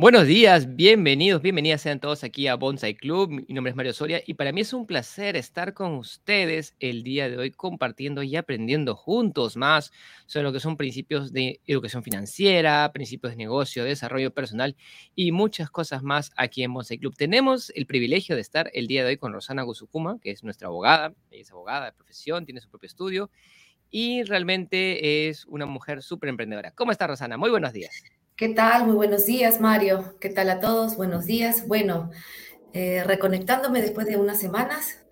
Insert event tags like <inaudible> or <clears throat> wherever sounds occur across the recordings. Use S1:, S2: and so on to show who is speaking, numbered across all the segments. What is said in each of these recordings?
S1: Buenos días, bienvenidos, bienvenidas sean todos aquí a Bonsai Club. Mi nombre es Mario Soria y para mí es un placer estar con ustedes el día de hoy compartiendo y aprendiendo juntos más sobre lo que son principios de educación financiera, principios de negocio, desarrollo personal y muchas cosas más aquí en Bonsai Club. Tenemos el privilegio de estar el día de hoy con Rosana Guzukuma, que es nuestra abogada, ella es abogada de profesión, tiene su propio estudio y realmente es una mujer súper emprendedora. ¿Cómo está Rosana? Muy buenos días.
S2: ¿Qué tal? Muy buenos días, Mario. ¿Qué tal a todos? Buenos días. Bueno, eh, reconectándome después de unas semanas,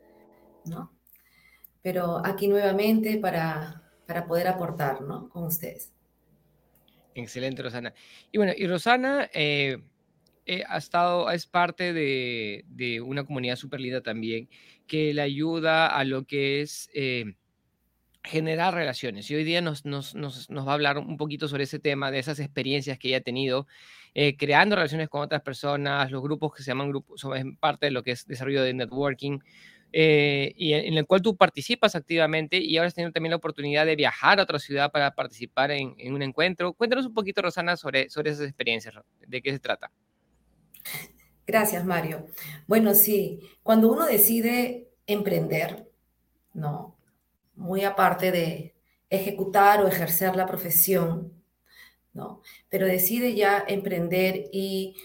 S2: ¿no? Pero aquí nuevamente para, para poder aportar, ¿no? Con ustedes.
S1: Excelente, Rosana. Y bueno, y Rosana eh, eh, ha estado, es parte de, de una comunidad súper linda también, que le ayuda a lo que es generar relaciones. Y hoy día nos, nos, nos, va a hablar un poquito sobre ese tema, de esas experiencias que ella ha tenido, eh, creando relaciones con otras personas, los grupos que se llaman grupos, son parte de lo que es desarrollo de networking, eh, y en, el cual tú participas activamente y ahora has tenido también la oportunidad de viajar a otra ciudad para participar en, en un encuentro. Cuéntanos un poquito, Rosana, sobre, sobre esas experiencias, de qué se trata.
S2: Gracias, Mario. Bueno, sí, cuando uno decide emprender, ¿no? Muy aparte de ejecutar o ejercer la profesión, ¿no? Pero decide ya emprender y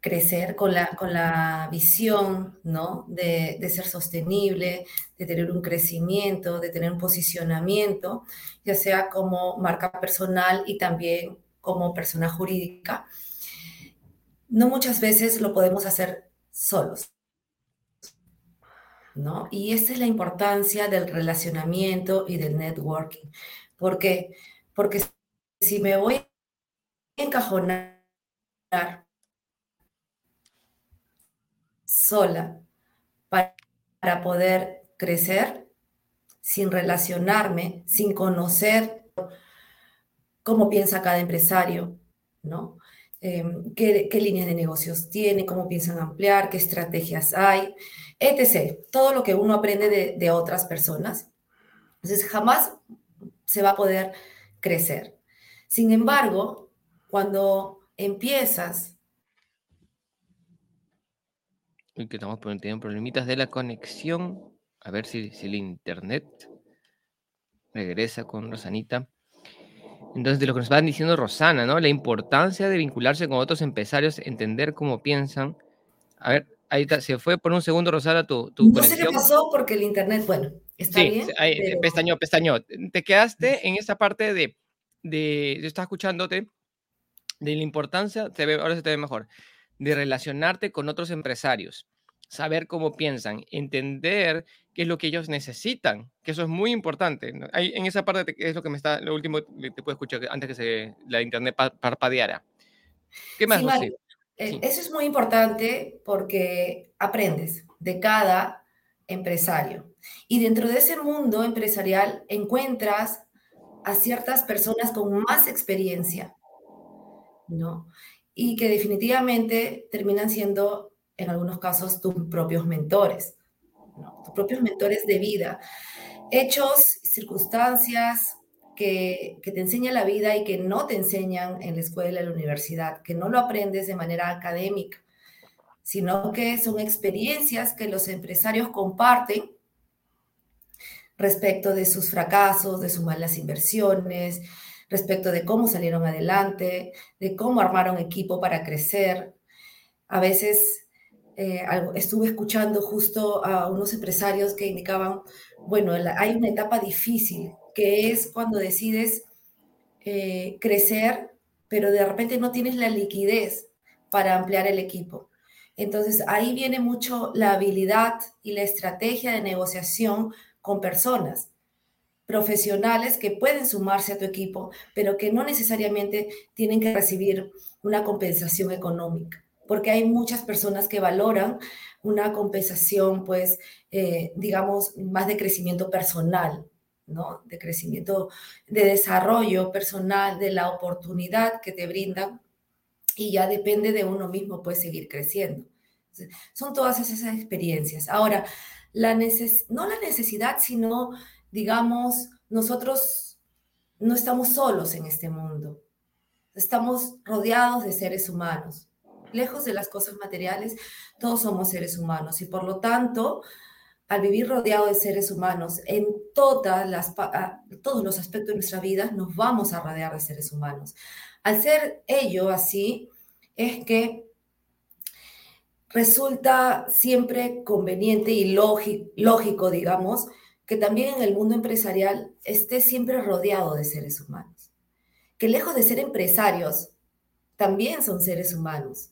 S2: crecer con la, con la visión, ¿no? De, de, ser sostenible, de tener un crecimiento, de tener un posicionamiento, ya sea como marca personal y también como persona jurídica. No muchas veces lo podemos hacer solos. ¿No? Y esa es la importancia del relacionamiento y del networking. ¿Por qué? Porque si me voy a encajonar sola para, poder crecer, sin relacionarme, sin conocer cómo piensa cada empresario, ¿no? Em, qué, líneas de negocios tiene, cómo piensan ampliar, qué estrategias hay, etc. Todo lo que uno aprende de, otras personas. Entonces, jamás se va a poder crecer. Sin embargo, cuando empiezas...
S1: Y que estamos teniendo problemitas de la conexión. A ver si el internet regresa con Rosanita. Entonces, de lo que nos van diciendo Rosana, ¿no? La importancia de vincularse con otros empresarios, entender cómo piensan. A ver, ahí está, se fue por un segundo, Rosana, tu, tu
S2: no sé qué pasó porque el internet, bueno, está bien. Sí,
S1: pestañó, pestañó. Te quedaste en esa parte de, de, yo estaba escuchándote, de la importancia, te ve, ahora se te ve mejor, de relacionarte con otros empresarios saber cómo piensan, entender qué es lo que ellos necesitan, que eso es muy importante. en esa parte es lo que me está, lo último que te puedo escuchar antes que se, la internet parpadeara.
S2: ¿Qué más? Sí, eh, Eso es muy importante porque aprendes de cada empresario. Y dentro de ese mundo empresarial encuentras a ciertas personas con más experiencia, ¿no? Y que definitivamente terminan siendo en algunos casos tus propios mentores, tus propios mentores de vida, hechos, circunstancias que, que, te enseña la vida y que no te enseñan en la escuela, en la universidad, que no lo aprendes de manera académica, sino que son experiencias que los empresarios comparten respecto de sus fracasos, de sus malas inversiones, respecto de cómo salieron adelante, de cómo armaron equipo para crecer. A veces eh, estuve escuchando justo a unos empresarios que indicaban, bueno, hay una etapa difícil, que es cuando decides eh, crecer, pero de repente no tienes la liquidez para ampliar el equipo. Entonces ahí viene mucho la habilidad y la estrategia de negociación con personas profesionales que pueden sumarse a tu equipo, pero que no necesariamente tienen que recibir una compensación económica porque hay muchas personas que valoran una compensación, pues, eh, digamos, más de crecimiento personal, ¿no? De crecimiento, de desarrollo personal, de la oportunidad que te brindan y ya depende de uno mismo, pues, seguir creciendo. Son todas esas experiencias. Ahora, la no la necesidad, sino, digamos, nosotros no estamos solos en este mundo. Estamos rodeados de seres humanos lejos de las cosas materiales, todos somos seres humanos y por lo tanto, al vivir rodeado de seres humanos, en todas las, todos los aspectos de nuestra vida nos vamos a rodear de seres humanos. Al ser ello así, es que resulta siempre conveniente y lógico, digamos, que también en el mundo empresarial esté siempre rodeado de seres humanos. Que lejos de ser empresarios, también son seres humanos,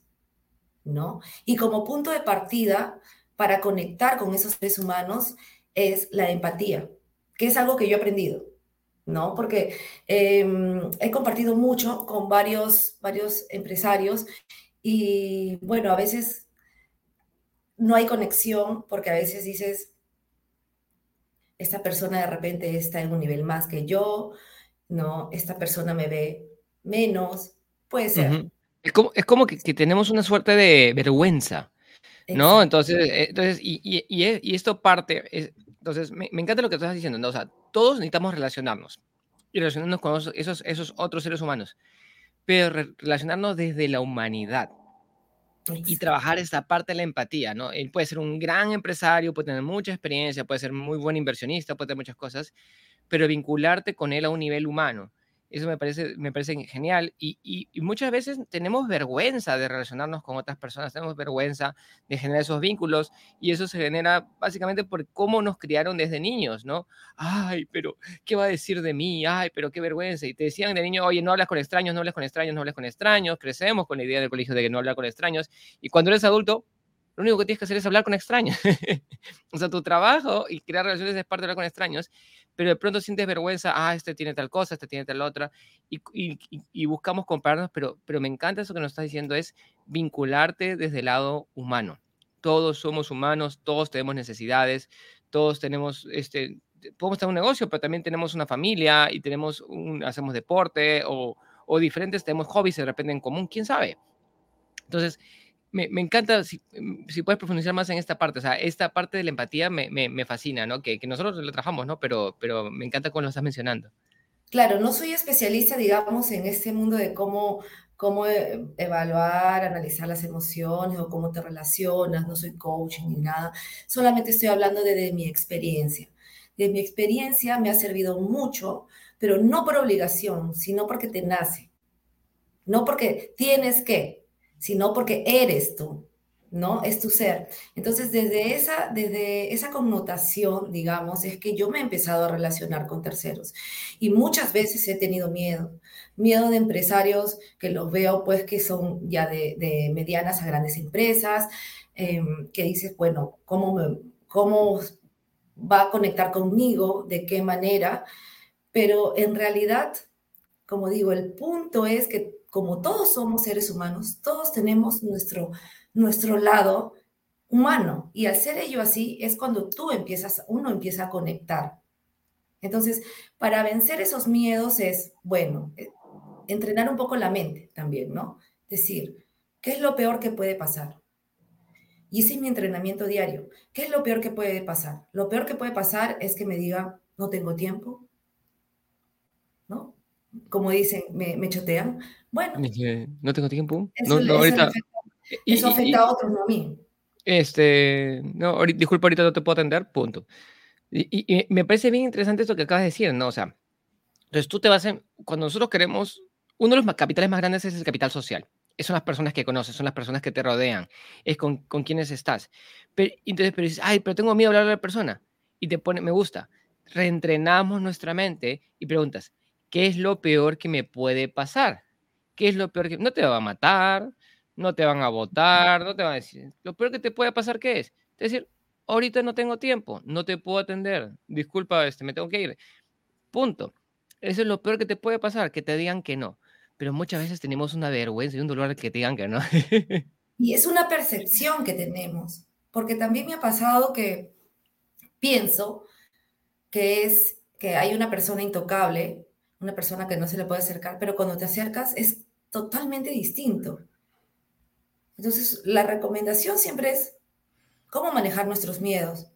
S2: ¿no? Y como punto de partida para conectar con esos seres humanos es la empatía, que es algo que yo he aprendido, ¿no? Porque em, he compartido mucho con varios, varios empresarios y bueno, a veces no hay conexión porque a veces dices, esta persona de repente está en un nivel más que yo, no, esta persona me ve menos, puede ser.
S1: Es como, es como que, tenemos una suerte de vergüenza, ¿no? Entonces, eh, entonces y, y, y, esto parte, es, entonces me, me, encanta lo que estás diciendo, ¿no? O sea, todos necesitamos relacionarnos y relacionarnos con esos, esos otros seres humanos, pero relacionarnos desde la humanidad y trabajar esta parte de la empatía, ¿no? Él puede ser un gran empresario, puede tener mucha experiencia, puede ser muy buen inversionista, puede tener muchas cosas, pero vincularte con él a un nivel humano eso me parece, me parece genial. Y, y, muchas veces tenemos vergüenza de relacionarnos con otras personas, tenemos vergüenza de generar esos vínculos y eso se genera básicamente por cómo nos criaron desde niños, ¿no? Ay, pero ¿qué va a decir de mí? Ay, pero qué vergüenza. Y te decían de niño, oye, no hablas con extraños, no hablas con extraños, no hablas con extraños. Crecemos con la idea del colegio de que no hablar con extraños. Y cuando eres adulto, lo único que tienes que hacer es hablar con extraños. <laughs> o sea, tu trabajo y crear relaciones es parte de hablar con extraños, pero de pronto sientes vergüenza, ah, este tiene tal cosa, este tiene tal otra, y, buscamos compararnos, pero, pero me encanta eso que nos estás diciendo, es vincularte desde el lado humano. Todos somos humanos, todos tenemos necesidades, todos tenemos, este, podemos tener un negocio, pero también tenemos una familia y tenemos un, hacemos deporte o, o diferentes, tenemos hobbies de repente en común, quién sabe. Entonces, me, encanta, si, mm, si, puedes profundizar más en esta parte, o sea, esta parte de la empatía me, me, fascina, ¿no? Que, que, nosotros lo trabajamos, ¿no? Pero, pero me encanta cómo lo estás mencionando.
S2: Claro, no soy especialista, digamos, en este mundo de cómo, cómo e, evaluar, analizar las emociones o cómo te relacionas, no soy coach ni nada, solamente estoy hablando de mi experiencia. De mi experiencia me ha servido mucho, pero no por obligación, sino porque te nace, no porque tienes que, sino porque eres tú, ¿no? Es tu ser. Entonces, desde esa, desde esa connotación, digamos, es que yo me he empezado a relacionar con terceros. Y muchas veces he tenido miedo. Miedo de empresarios que los veo, pues, que son ya de, medianas a grandes empresas, em, que dices, bueno, ¿cómo, me, ¿cómo va a conectar conmigo? ¿De qué manera? Pero en realidad, como digo, el punto es que como todos somos seres humanos, todos tenemos nuestro, nuestro lado humano. Y al ser ello así es cuando tú empiezas, uno empieza a conectar. Entonces, para vencer esos miedos es, bueno, eh, entrenar un poco la mente también, ¿no? Decir, ¿qué es lo peor que puede pasar? Y ese es mi entrenamiento diario. ¿Qué es lo peor que puede pasar? Lo peor que puede pasar es que me diga, no tengo tiempo, ¿no? Como dicen, me, me chotean. Bueno.
S1: no tengo tiempo.
S2: Eso,
S1: no,
S2: ahorita. Afecta, eso afecta a otros, no a mí.
S1: Este, no, disculpa, ahorita no te puedo atender, punto. Y, y, me parece bien interesante esto que acabas de decir, ¿no? O sea, entonces tú te vas en, cuando nosotros queremos, uno de los capitales más grandes es el capital social. Son las personas que conoces, son las personas que te rodean, es con, con quienes estás. Pero, entonces, pero dices, ay, pero tengo miedo de hablar a la persona. Y te pone, me gusta. Reentrenamos nuestra mente y preguntas, ¿qué es lo peor que me puede pasar? ¿Qué es lo peor que... No te va a matar, no te van a votar, no te van a decir... Lo peor que te puede pasar, ¿qué es? Es decir, ahorita no tengo tiempo, no te puedo atender, disculpa, este, me tengo que ir. Punto. Eso es lo peor que te puede pasar, que te digan que no. Pero muchas veces tenemos una vergüenza y un dolor que te digan que no. <laughs>
S2: y es una percepción que tenemos, porque también me ha pasado que pienso que es que hay una persona intocable, una persona que no se le puede acercar, pero cuando te acercas es totalmente distinto. Entonces, la recomendación siempre es cómo manejar nuestros miedos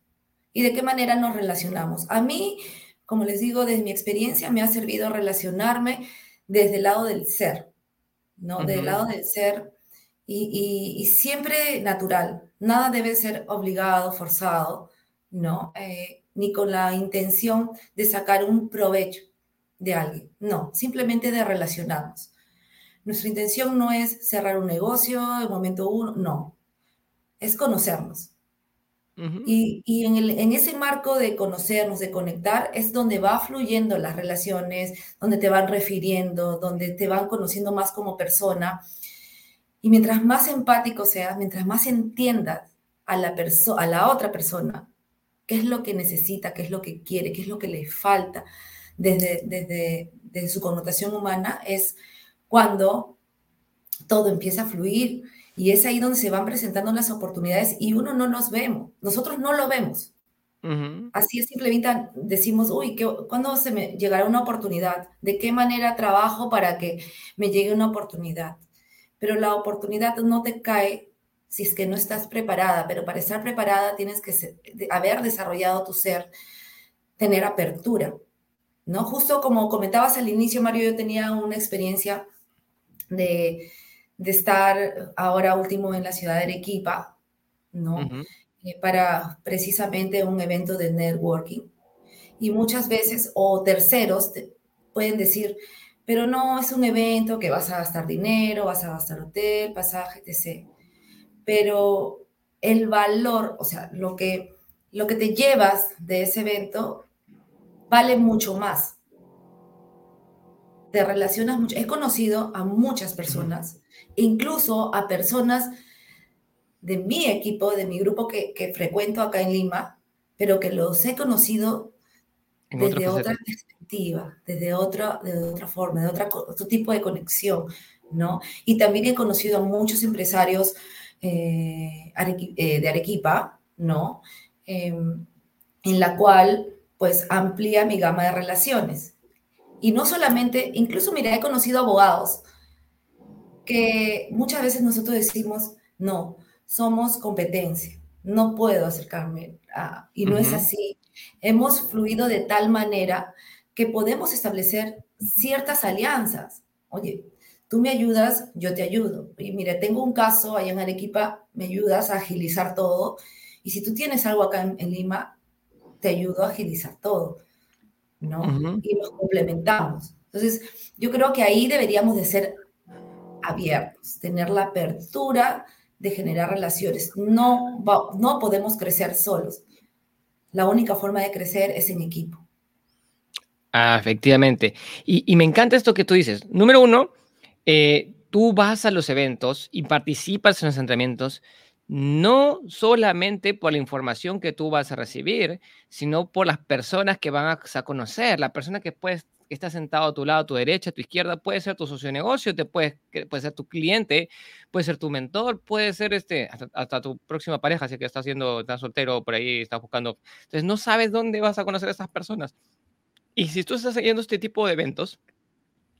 S2: y de qué manera nos relacionamos. A mí, como les digo, desde mi experiencia me ha servido relacionarme desde el lado del ser, ¿no? Del lado del ser y, siempre natural. Nada debe ser obligado, forzado, ¿no? Eh, ni con la intención de sacar un provecho de alguien. No, simplemente de relacionarnos. Nuestra intención no es cerrar un negocio en momento uno, no. Es conocernos. Y, en, en, ese marco de conocernos, de conectar, es donde va fluyendo las relaciones, donde te van refiriendo, donde te van conociendo más como persona y mientras más empático seas, mientras más entiendas a la, a la otra persona, qué es lo que necesita, qué es lo que quiere, qué es lo que le falta desde, desde, desde su connotación humana, es cuando todo empieza a fluir y es ahí donde se van presentando las oportunidades y uno no los vemos, nosotros no lo vemos. Así es, simplemente decimos, uy, ¿cuándo se me llegará una oportunidad? ¿De qué manera trabajo para que me llegue una oportunidad? pero la oportunidad no te cae si es que no estás preparada, pero para estar preparada tienes que haber desarrollado tu ser, tener apertura, ¿no? Justo como comentabas al inicio, Mario, yo tenía una experiencia de, estar ahora último en la ciudad de Arequipa, ¿no? Eh, para precisamente un evento de networking. Y muchas veces, o terceros, pueden decir, pero no es un evento que vas a gastar dinero, vas a gastar hotel, pasaje, etc. Pero el valor, o sea, lo que, lo que te llevas de ese evento vale mucho más. Te relacionas mucho. He conocido a muchas personas, incluso a personas de mi equipo, de mi grupo que, que frecuento acá en Lima, pero que los he conocido desde otra perspectiva, desde otra, de otra forma, de otra, otro tipo de conexión, ¿no? Y también he conocido a muchos empresarios eh, eh, de Arequipa, ¿no? Em, en la cual, pues, amplía mi gama de relaciones. Y no solamente, incluso, mira, he conocido abogados que muchas veces nosotros decimos, no, somos competencia, no puedo acercarme a, y no es así hemos fluido de tal manera que podemos establecer ciertas alianzas. Oye, tú me ayudas, yo te ayudo. Y mire, tengo un caso allá en Arequipa, me ayudas a agilizar todo. Y si tú tienes algo acá en, Lima, te ayudo a agilizar todo. ¿No? Y nos complementamos. Entonces, yo creo que ahí deberíamos de ser abiertos, tener la apertura de generar relaciones. No, no podemos crecer solos la única forma de crecer es en equipo.
S1: Ah, efectivamente. Y, me encanta esto que tú dices. Número uno, eh, tú vas a los eventos y participas en los entrenamientos no solamente por la información que tú vas a recibir, sino por las personas que van a conocer, la persona que puedes que está sentado a tu lado, a tu derecha, a tu izquierda, puede ser tu socio de negocio, te puede, puede ser tu cliente, puede ser tu mentor, puede ser este, hasta, tu próxima pareja, si que estás haciendo, estás soltero por ahí, estás buscando. Entonces no sabes dónde vas a conocer a estas personas. Y si tú estás siguiendo este tipo de eventos,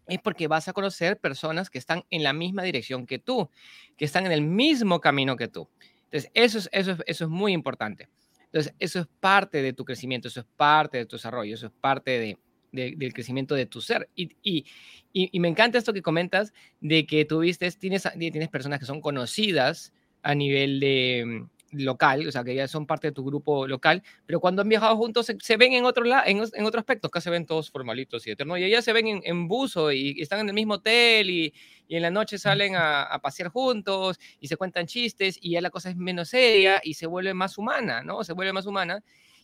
S1: es porque vas a conocer personas que están en la misma dirección que tú, que están en el mismo camino que tú. Entonces, eso es, eso eso es muy importante. Entonces, eso es parte de tu crecimiento, eso es parte de tu desarrollo, eso es parte de, del crecimiento de tu ser. Y, y, y, me encanta esto que comentas de que tuviste, tienes, tienes personas que son conocidas a nivel de, local, o sea, que ya son parte de tu grupo local, pero cuando han viajado juntos se, ven en otro, en, en otro aspecto, acá se ven todos formalitos y eternos, y allá se ven en, buzo y, están en el mismo hotel y, y en la noche salen a, a, pasear juntos y se cuentan chistes y ya la cosa es menos seria y se vuelve más humana, ¿no? Se vuelve más humana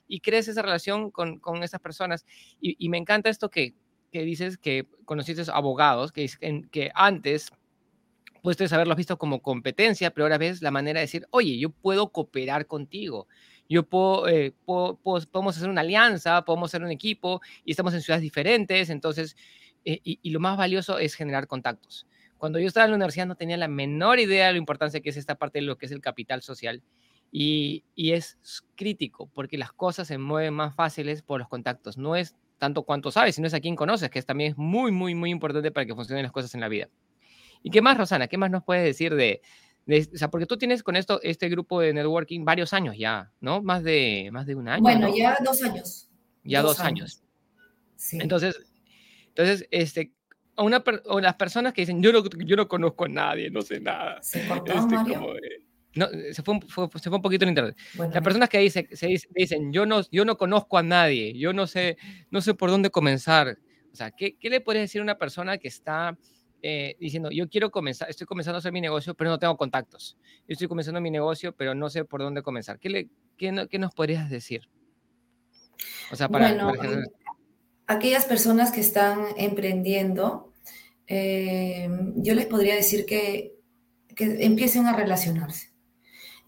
S1: y crees esa relación con, con esas personas. Y, me encanta esto que, que dices que conociste abogados, que, que antes puedes haberlos visto como competencia, pero ahora ves la manera de decir, oye, yo puedo cooperar contigo, yo puedo, eh, podemos hacer una alianza, podemos hacer un equipo y estamos en ciudades diferentes, entonces, eh, y, y, lo más valioso es generar contactos. Cuando yo estaba en la universidad no tenía la menor idea de lo importante que es esta parte de lo que es el capital social y, es crítico porque las cosas se mueven más fáciles por los contactos. No es tanto cuánto sabes, sino es a quién conoces, que también es muy, muy, muy importante para que funcionen las cosas en la vida. ¿Y qué más, Rosana? ¿Qué más nos puedes decir de, o sea, porque tú tienes con esto, este grupo de networking varios años ya, ¿no? Más de, más de un año.
S2: Bueno, ya dos años.
S1: Ya dos, años. Sí. Entonces, entonces, este, o, una, o las personas que dicen, yo no, yo no conozco a nadie, no sé nada.
S2: ¿Se cortó, este, Mario?
S1: no, se fue, se fue un poquito en internet. las personas que dice, se dicen, yo no, yo no conozco a nadie, yo no sé, no sé por dónde comenzar. O sea, ¿qué, qué le podrías decir a una persona que está eh, diciendo, yo quiero comenzar, estoy comenzando a hacer mi negocio, pero no tengo contactos. Yo estoy comenzando mi negocio, pero no sé por dónde comenzar. ¿Qué, le, qué, qué nos podrías decir?
S2: O sea, para, bueno, aquellas personas que están emprendiendo, eh, yo les podría decir que, que empiecen a relacionarse.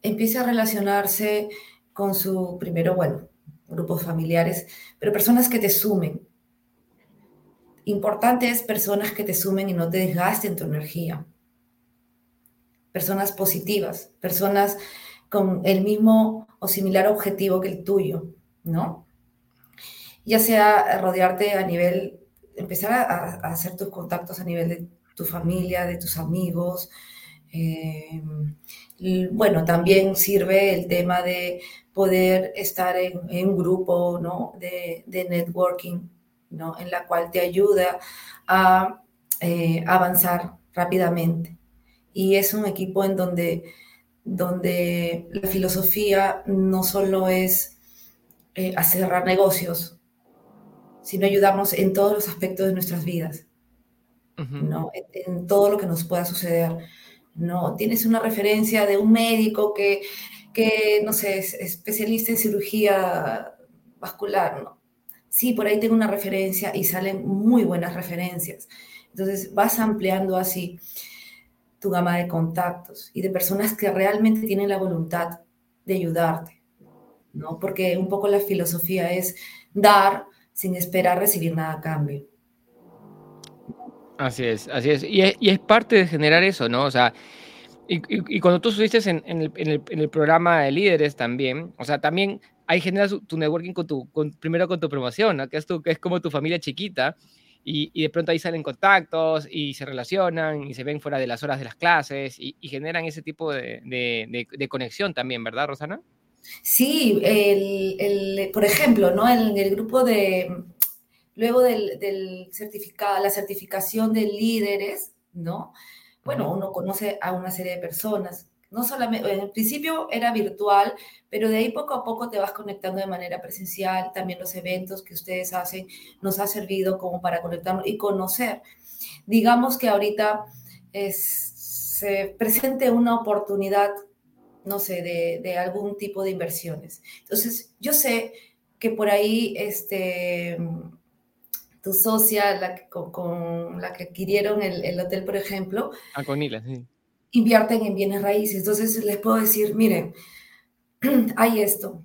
S2: Empiece a relacionarse con su, primero, bueno, grupos familiares, pero personas que te sumen, Importante es personas que te sumen y no te desgasten tu energía. Personas positivas, personas con el mismo o similar objetivo que el tuyo, ¿no? Ya sea rodearte a nivel, empezar a, hacer tus contactos a nivel de tu familia, de tus amigos. Eh, bueno, también sirve el tema de poder estar en, un grupo, ¿no? De, de networking en la cual te ayuda a eh, avanzar rápidamente. Y es un equipo en donde, donde la filosofía no solo es eh, hacer negocios, sino ayudamos en todos los aspectos de nuestras vidas, ¿no? En, todo lo que nos pueda suceder. ¿no? Tienes una referencia de un médico que, que no sé, es especialista en cirugía vascular, ¿no? Sí, por ahí tengo una referencia y salen muy buenas referencias. Entonces vas ampliando así tu gama de contactos y de personas que realmente tienen la voluntad de ayudarte, ¿no? Porque un poco la filosofía es dar sin esperar recibir nada a cambio.
S1: Así es, así es. Y, es. parte de generar eso, ¿no? O sea, y, cuando tú estuviste en, el, en, el, programa de líderes también, o sea, también ahí generas tu networking con tu, primero con tu promoción, que, es tu, que es como tu familia chiquita, y, y, de pronto ahí salen contactos y se relacionan y se ven fuera de las horas de las clases y, generan ese tipo de, de, conexión también, ¿verdad, Rosana?
S2: Sí, el, el, por ejemplo, ¿no? En el, grupo de, luego del, del certificado, la certificación de líderes, ¿no? Bueno, uno conoce a una serie de personas no solamente, en principio era virtual, pero de ahí poco a poco te vas conectando de manera presencial. También los eventos que ustedes hacen nos ha servido como para conectarnos y conocer. Digamos que ahorita se presente una oportunidad, no sé, de, algún tipo de inversiones. Entonces, yo sé que por ahí, este, tu socia, la con, la que adquirieron el, hotel, por ejemplo.
S1: Ah, con Ila, sí
S2: invierten en bienes raíces. Entonces les puedo decir, miren, <clears throat> hay esto,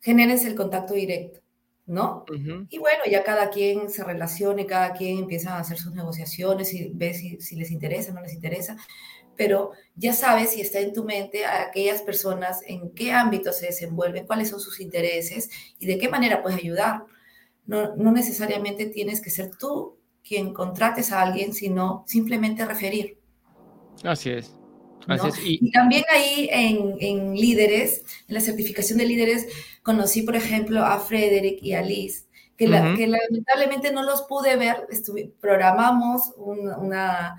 S2: genérense el contacto directo, ¿no? Y bueno, ya cada quien se relacione, cada quien empieza a hacer sus negociaciones y ve si, si les interesa, no les interesa, pero ya sabes si está en tu mente a aquellas personas en qué ámbito se desenvuelven, cuáles son sus intereses y de qué manera puedes ayudar. No, no necesariamente tienes que ser tú quien contrates a alguien, sino simplemente referir.
S1: Así es.
S2: Y... también ahí en, líderes, en la certificación de líderes, conocí, por ejemplo, a Frederick y a Liz, que, lamentablemente no los pude ver. programamos una,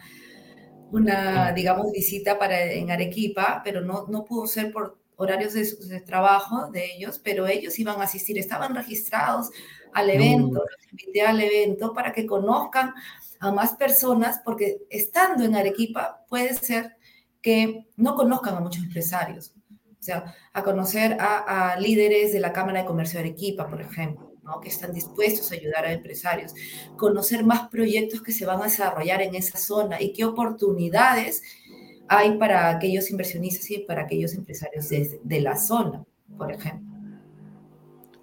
S2: una, digamos, visita para, en Arequipa, pero no, no pudo ser por horarios de, trabajo de ellos, pero ellos iban a asistir, estaban registrados al evento, los invité al evento para que conozcan a más personas, porque estando en Arequipa puede ser que no conozcan a muchos empresarios. O sea, a conocer a, líderes de la Cámara de Comercio de Arequipa, por ejemplo, ¿no? que están dispuestos a ayudar a empresarios. Conocer más proyectos que se van a desarrollar en esa zona y qué oportunidades hay para aquellos inversionistas y para aquellos empresarios de, la zona, por ejemplo.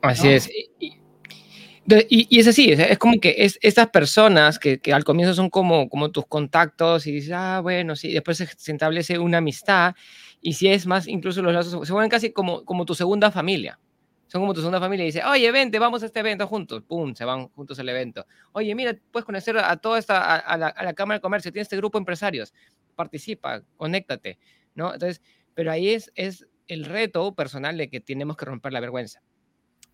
S1: Así es. Y, es así, es, como que es, estas personas que, al comienzo son como, como tus contactos y dices, ah, bueno, sí, después se, establece una amistad y si es más, incluso los lazos se vuelven casi como, como tu segunda familia. Son como tu segunda familia y dice, oye, vente, vamos a este evento juntos. Pum, se van juntos al evento. Oye, mira, puedes conocer a toda esta, a, la, a la Cámara de Comercio, tiene este grupo de empresarios. Participa, conéctate, ¿no? Entonces, pero ahí es, es el reto personal de que tenemos que romper la vergüenza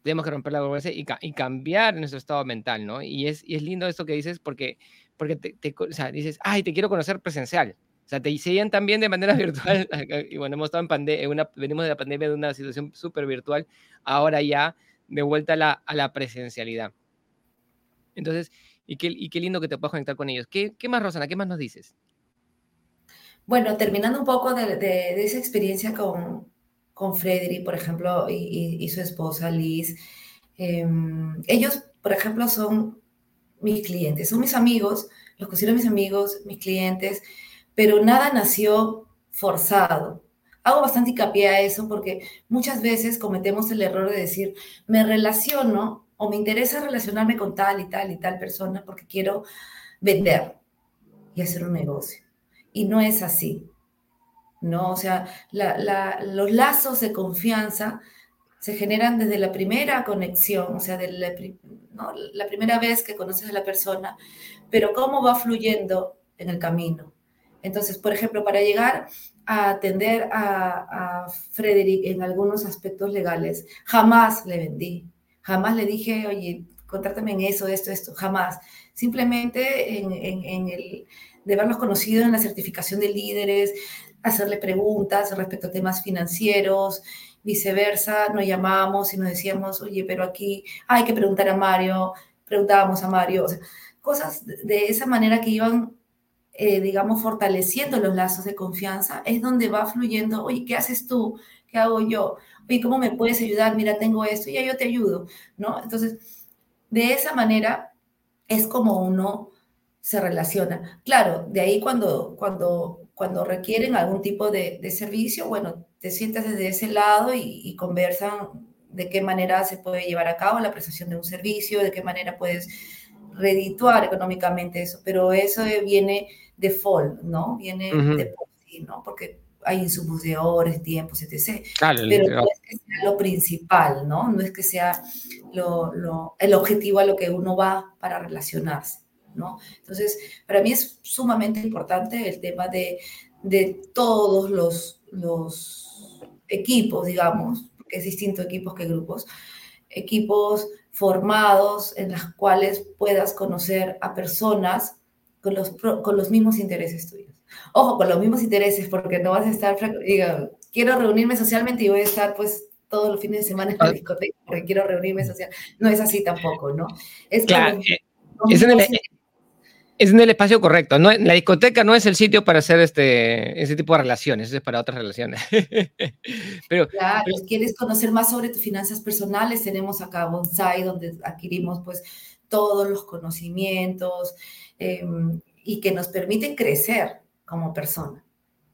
S1: tenemos que romper la vergüenza y, cambiar nuestro estado mental, ¿no? Y es, es lindo esto que dices porque, porque te, dices, ay, te quiero conocer presencial. O sea, te siguen también de manera <laughs> virtual. Y bueno, hemos estado en pandemia, venimos de la pandemia de una situación súper virtual, ahora ya de vuelta a la, a la presencialidad. Entonces, y qué, y qué lindo que te puedas conectar con ellos. ¿Qué, ¿Qué más, Rosana? ¿Qué más nos dices?
S2: Bueno, terminando un poco de, de, esa experiencia con, con Frederick, por ejemplo, y, su esposa Liz, em, ellos, por ejemplo, son mis clientes, son mis amigos, los considero mis amigos, mis clientes, pero nada nació forzado. Hago bastante hincapié a eso porque muchas veces cometemos el error de decir, me relaciono o me interesa relacionarme con tal y tal y tal persona porque quiero vender y hacer un negocio. Y no es así. ¿No? O sea, los lazos de confianza se generan desde la primera conexión, o sea, de la, primera vez que conoces a la persona, pero cómo va fluyendo en el camino. Entonces, por ejemplo, para llegar a atender a, a Frederick en algunos aspectos legales, jamás le vendí, jamás le dije, oye, contrátame en eso, esto, esto, jamás. Simplemente en, en, el de haberlos conocido en la certificación de líderes, hacerle preguntas respecto a temas financieros, viceversa, nos llamábamos y nos decíamos, oye, pero aquí hay que preguntar a Mario, preguntábamos a Mario, cosas de esa manera que iban, eh, digamos, fortaleciendo los lazos de confianza, es donde va fluyendo, oye, ¿qué haces tú? ¿Qué hago yo? Oye, ¿cómo me puedes ayudar? Mira, tengo esto, ya yo te ayudo, ¿no? Entonces, de esa manera es como uno se relaciona. Claro, de ahí cuando, cuando cuando requieren algún tipo de, servicio, bueno, te sientas desde ese lado y, conversan de qué manera se puede llevar a cabo la prestación de un servicio, de qué manera puedes redituar económicamente eso, pero eso viene de fall, ¿no? Viene de por sí, ¿no? Porque hay insumos de horas, tiempos, etc. pero no es que sea lo principal, ¿no? No es que sea lo, el objetivo a lo que uno va para relacionarse. Entonces, para mí es sumamente importante el tema de, todos los, los equipos, digamos, porque es distinto equipos que grupos, equipos formados en los cuales puedas conocer a personas con los, con los mismos intereses tuyos. Ojo, con los mismos intereses, porque no vas a estar, diga, quiero reunirme socialmente y voy a estar pues todos los fines de semana en la discoteca porque quiero reunirme social. No es así tampoco, ¿no?
S1: Es claro, eh, es en el, es en el espacio correcto. No, la discoteca no es el sitio para hacer este, ese tipo de relaciones, es para otras relaciones. <laughs>
S2: pero, claro, quieres conocer más sobre tus finanzas personales, tenemos acá Bonsai, donde adquirimos pues todos los conocimientos em, y que nos permiten crecer como persona,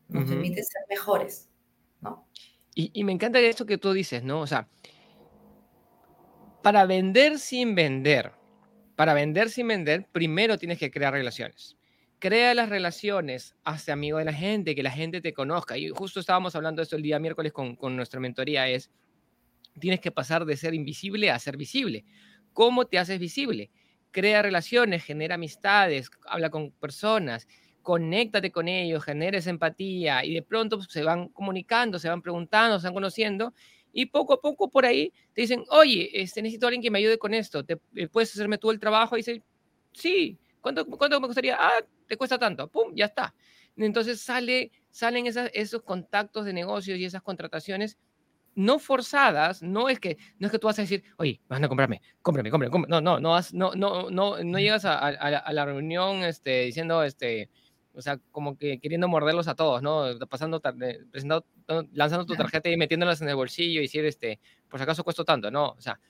S2: nos permiten ser mejores, ¿no?
S1: Y, y me encanta esto que tú dices, ¿no? O sea, para vender sin vender, para vender sin vender, primero tienes que crear relaciones. Crea las relaciones, hazte amigo de la gente, que la gente te conozca. Y justo estábamos hablando de esto el día miércoles con, nuestra mentoría, es, tienes que pasar de ser invisible a ser visible. ¿Cómo te haces visible? Crea relaciones, genera amistades, habla con personas, conéctate con ellos, genera empatía y de pronto pues, se van comunicando, se van preguntando, se van conociendo y poco a poco por ahí te dicen, oye, este, necesito a alguien que me ayude con esto, ¿Te, eh, ¿puedes hacerme tú el trabajo? Y dice, sí, ¿cuánto, ¿cuánto me costaría? Ah, te cuesta tanto, pum, ya está. Entonces sale, salen esos contactos de negocios y esas contrataciones no forzadas, no es que no es que tú vas a decir, oye, van a comprarme, cómprame, cómprame, no, no, no, no, no, no, no llegas a, a, la reunión este, diciendo, este, o sea, como que queriendo morderlos a todos, ¿no? Pasando, presentando, lanzando tu tarjeta y metiéndolas en el bolsillo y decir, este, por si acaso cuesta tanto, ¿no? O sea,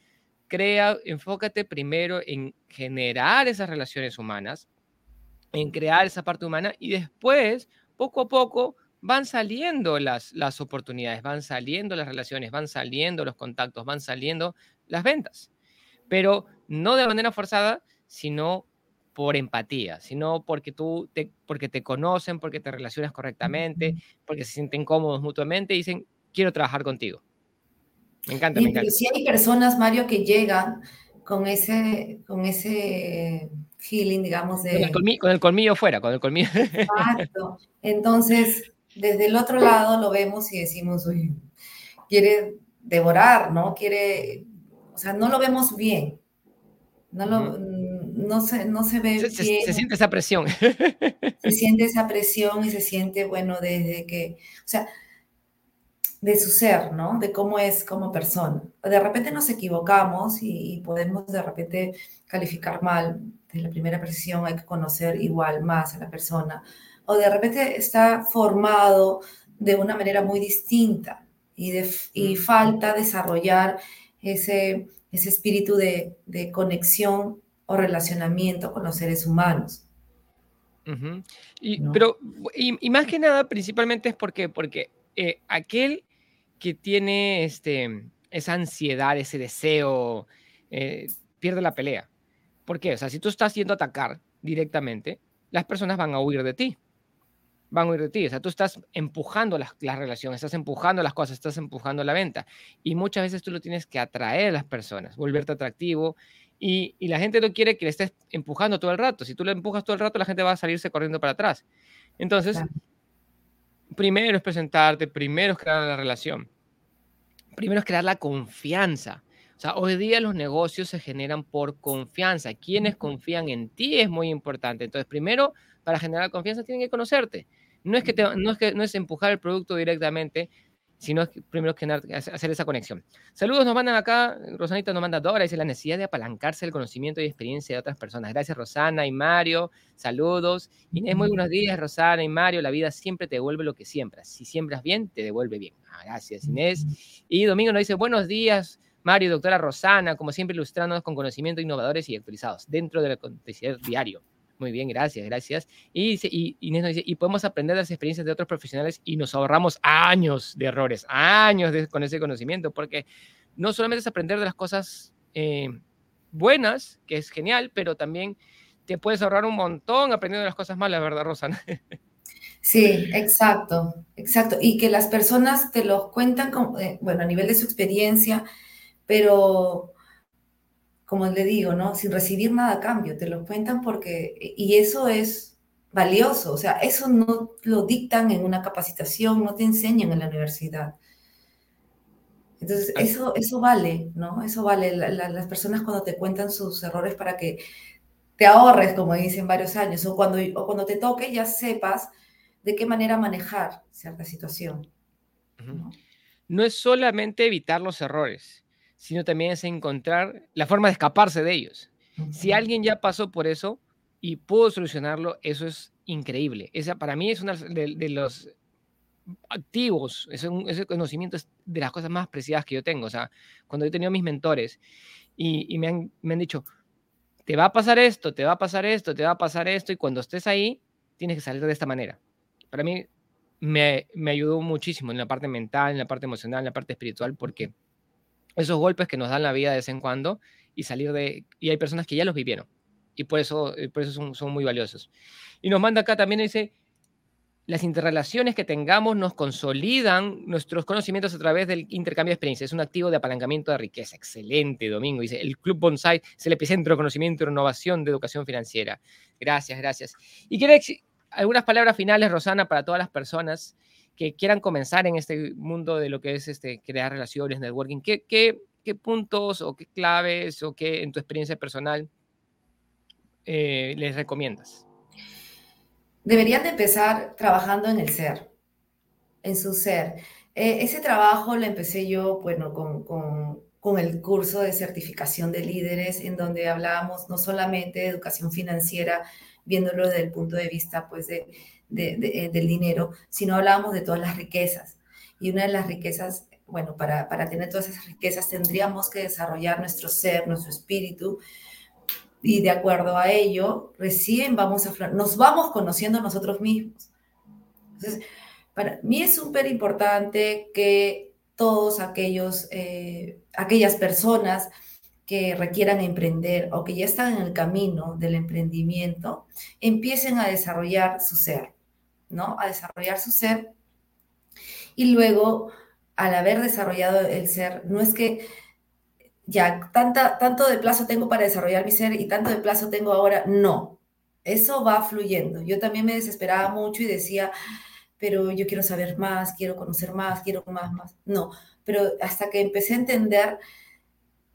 S1: crea, enfócate primero en generar esas relaciones humanas, en crear esa parte humana y después, poco a poco, van saliendo las, las oportunidades, van saliendo las relaciones, van saliendo los contactos, van saliendo las ventas. Pero no de manera forzada, sino por empatía, sino porque tú te, porque te conocen, porque te relacionas correctamente, porque se sienten cómodos mutuamente y dicen, quiero trabajar contigo. Me encanta, me encanta.
S2: Si hay personas, Mario, que llegan con ese, con ese feeling, digamos, de...
S1: Con el, colmillo, fuera, con el colmillo. <laughs>
S2: Exacto. Entonces, desde el otro lado lo vemos y decimos, uy, quiere devorar, ¿no? Quiere sea, no lo vemos bien. No, lo, no, se, no se ve
S1: se, bien. Se, siente esa presión.
S2: Se <laughs> siente esa presión y se siente, bueno, desde que, o sea, de su ser, ¿no? De cómo es como persona. De repente nos equivocamos y, podemos de repente calificar mal. De la primera presión hay que conocer igual más a la persona. O de repente está formado de una manera muy distinta y, de, y falta desarrollar ese, ese espíritu de, de, conexión o relacionamiento con los seres humanos.
S1: y, Pero, y, más que nada, principalmente es porque, porque eh, aquel que tiene este, esa ansiedad, ese deseo, eh, pierde la pelea. ¿Por qué? O sea, si tú estás yendo a atacar directamente, las personas van a huir de ti. Van a huir de ti. O sea, tú estás empujando las, las relaciones, estás empujando las cosas, estás empujando la venta. Y muchas veces tú lo tienes que atraer a las personas, volverte atractivo. Y, y la gente no quiere que le estés empujando todo el rato. Si tú le empujas todo el rato, la gente va a salirse corriendo para atrás. Entonces, primero es presentarte, primero es crear la relación, primero es crear la confianza. O sea, hoy día los negocios se generan por confianza. Quienes confían en ti es muy importante. Entonces, primero, para generar confianza, tienen que conocerte. No es que, no es, que no es empujar el producto directamente, sino primero que hacer esa conexión. Saludos nos mandan acá, Rosanita nos manda Dora, dice la necesidad de apalancarse el conocimiento y experiencia de otras personas. Gracias Rosana y Mario, saludos. Inés, muy buenos días, Rosana y Mario, la vida siempre te devuelve lo que siembras. Si siembras bien, te devuelve bien. Ah, gracias Inés. Y Domingo nos dice, buenos días. Mario, doctora Rosana, como siempre ilustrándonos con conocimientos innovadores y actualizados dentro del acontecer diario. Muy bien, gracias, gracias. Y, y Inés nos dice, y podemos aprender de las experiencias de otros profesionales y nos ahorramos años de errores, años con ese conocimiento, porque no solamente es aprender de las cosas eh, buenas, que es genial, pero también te puedes ahorrar un montón aprendiendo de las cosas malas, ¿verdad, Rosana?
S2: Sí, exacto, exacto. Y que las personas te lo cuentan, eh, bueno, a nivel de su experiencia, pero como le digo, ¿no? Sin recibir nada a cambio, te lo cuentan porque, y eso es valioso, o sea, eso no lo dictan en una capacitación, no te enseñan en la universidad. Entonces, eso, eso vale, ¿no? Eso vale. las personas cuando te cuentan sus errores para que te ahorres, como dicen varios años, o cuando, o cuando te toque ya sepas de qué manera manejar cierta situación.
S1: no es solamente evitar los errores, sino también es encontrar la forma de escaparse de ellos. Si alguien ya pasó por eso y pudo solucionarlo, eso es increíble. Esa para mí es uno de, los activos, ese, ese, conocimiento es de las cosas más preciadas que yo tengo. O sea, cuando he tenido mis mentores y, me, han, me, han, dicho, te va a pasar esto, te va a pasar esto, te va a pasar esto, y cuando estés ahí, tienes que salir de esta manera. Para mí me, me ayudó muchísimo en la parte mental, en la parte emocional, en la parte espiritual, porque esos golpes que nos dan la vida de vez en cuando y salir de... Y hay personas que ya los vivieron y por eso, eh, por eso son, son muy valiosos. Y nos manda acá también, dice, las interrelaciones que tengamos nos consolidan nuestros conocimientos a través del intercambio de experiencias. Es un activo de apalancamiento de riqueza. Excelente, Domingo. Dice, el Club Bonsai es el epicentro de conocimiento y renovación de educación financiera. Gracias, gracias. Y quiere algunas palabras finales, Rosana, para todas las personas que quieran comenzar en este mundo de lo que es este, crear relaciones, networking, ¿qué, qué, qué puntos o qué claves o qué en tu experiencia personal eh, les recomiendas?
S2: Deberían de empezar trabajando en el ser, en su ser. Eh, ese trabajo lo empecé yo, bueno, con, con, con, el curso de certificación de líderes, en donde hablábamos no solamente de educación financiera, viéndolo desde el punto de vista, pues, de, eh, del dinero, sino hablábamos de todas las riquezas. Y una de las riquezas, bueno, para, para tener todas esas riquezas tendríamos que desarrollar nuestro ser, nuestro espíritu, y de acuerdo a ello, recién vamos a, nos vamos conociendo nosotros mismos. Entonces, para mí es súper importante que todos aquellos, eh, aquellas personas que requieran emprender o que ya están en el camino del emprendimiento, empiecen a desarrollar su ser. ¿No? A desarrollar su ser. Y luego, al haber desarrollado el ser, no es que ya tanta, tanto de plazo tengo para desarrollar mi ser y tanto de plazo tengo ahora, no. Eso va fluyendo. Yo también me desesperaba mucho y decía, pero yo quiero saber más, quiero conocer más, quiero más, más. No, pero hasta que empecé a entender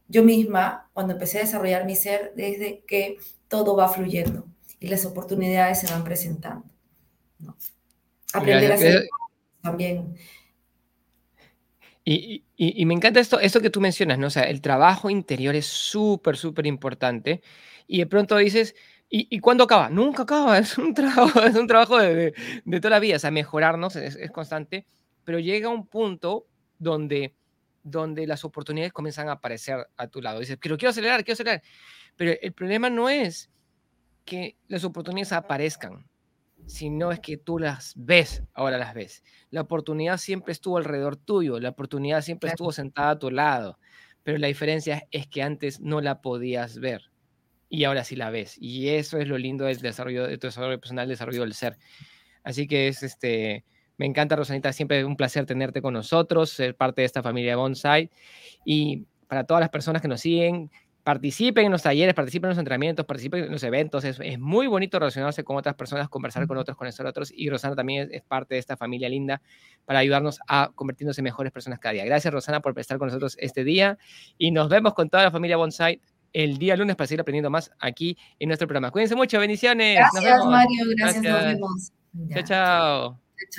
S2: yo misma, cuando empecé a desarrollar mi ser, desde que todo va fluyendo y las oportunidades se van presentando. Aprender a hacer también.
S1: Y, y, me encanta esto, esto que tú mencionas, ¿no? O sea, el trabajo interior es súper, súper importante. Y de pronto dices, ¿y, ¿y, cuándo acaba? Nunca acaba, <laughs> es un trabajo, es un trabajo de, de, toda la vida, o sea, mejorarnos es, es, constante, pero llega un punto donde, donde las oportunidades comienzan a aparecer a tu lado. Dices, pero quiero acelerar, quiero acelerar. Pero el problema no es que las oportunidades aparezcan, sino es que tú las ves, ahora las ves. La oportunidad siempre estuvo alrededor tuyo, la oportunidad siempre estuvo sentada a tu lado, pero la diferencia es que antes no la podías ver y ahora sí la ves. Y eso es lo lindo del desarrollo de tu desarrollo personal, desarrollo del ser. Así que es este, me encanta Rosanita, siempre un placer tenerte con nosotros, ser parte de esta familia Bonsai. Y para todas las personas que nos siguen, participen en los talleres, participen en los entrenamientos, participen en los eventos. Es, es muy bonito relacionarse con otras personas, conversar con otros, conocer a otros. Y Rosana también es, parte de esta familia linda para ayudarnos a convertirnos en mejores personas cada día. Gracias, Rosana, por estar con nosotros este día. Y nos vemos con toda la familia Bonsai el día lunes para seguir aprendiendo más aquí en nuestro programa. Cuídense mucho, bendiciones.
S2: Gracias, Mario. Gracias, nos vemos.
S1: Chao, chao.